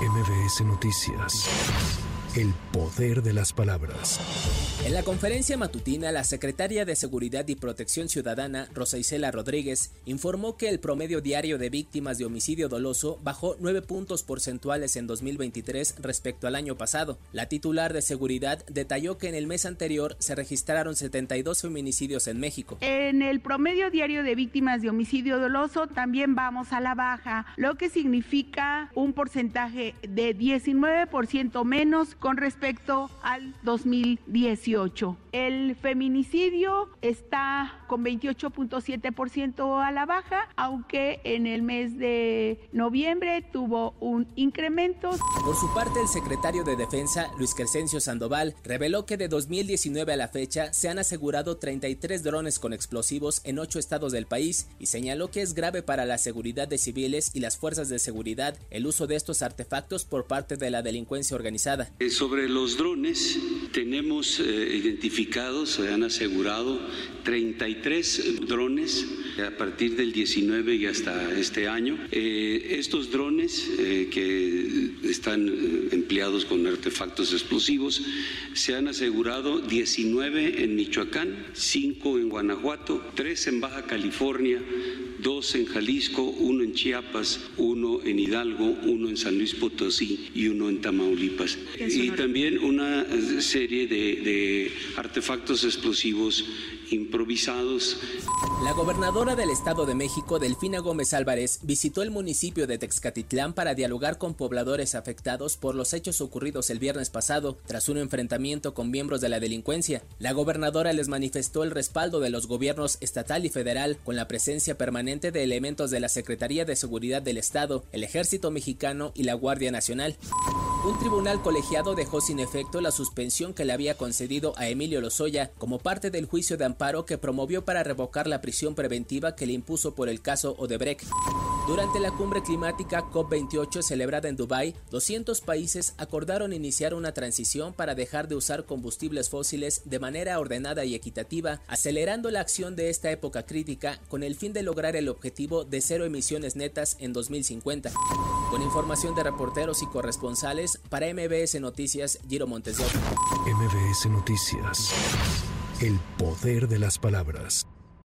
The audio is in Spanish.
MBS Noticias. El poder de las palabras. En la conferencia matutina, la secretaria de Seguridad y Protección Ciudadana, Rosa Isela Rodríguez, informó que el promedio diario de víctimas de homicidio doloso bajó 9 puntos porcentuales en 2023 respecto al año pasado. La titular de Seguridad detalló que en el mes anterior se registraron 72 feminicidios en México. En el promedio diario de víctimas de homicidio doloso también vamos a la baja, lo que significa un porcentaje de 19% menos con respecto al 2018. El feminicidio está con 28.7% a la baja, aunque en el mes de noviembre tuvo un incremento. Por su parte, el secretario de Defensa, Luis Crescencio Sandoval, reveló que de 2019 a la fecha se han asegurado 33 drones con explosivos en ocho estados del país y señaló que es grave para la seguridad de civiles y las fuerzas de seguridad el uso de estos artefactos por parte de la delincuencia organizada. Sobre los drones, tenemos eh, identificados, se han asegurado 33 drones a partir del 19 y hasta este año. Eh, estos drones eh, que están empleados con artefactos explosivos, se han asegurado 19 en Michoacán, 5 en Guanajuato, 3 en Baja California, dos en Jalisco, uno en Chiapas, uno en Hidalgo, uno en San Luis Potosí y uno en Tamaulipas. Y también una serie de, de artefactos explosivos improvisados. La gobernadora del Estado de México, Delfina Gómez Álvarez, visitó el municipio de Texcatitlán para dialogar con pobladores afectados por los hechos ocurridos el viernes pasado tras un enfrentamiento con miembros de la delincuencia. La gobernadora les manifestó el respaldo de los gobiernos estatal y federal con la presencia permanente de elementos de la Secretaría de Seguridad del Estado, el Ejército Mexicano y la Guardia Nacional. Un tribunal colegiado dejó sin efecto la suspensión que le había concedido a Emilio Lozoya como parte del juicio de amparo que promovió para revocar la prisión preventiva que le impuso por el caso Odebrecht. Durante la cumbre climática COP28 celebrada en Dubái, 200 países acordaron iniciar una transición para dejar de usar combustibles fósiles de manera ordenada y equitativa, acelerando la acción de esta época crítica con el fin de lograr el objetivo de cero emisiones netas en 2050. Con información de reporteros y corresponsales, para MBS Noticias, Giro Montes MBS Noticias. El poder de las palabras.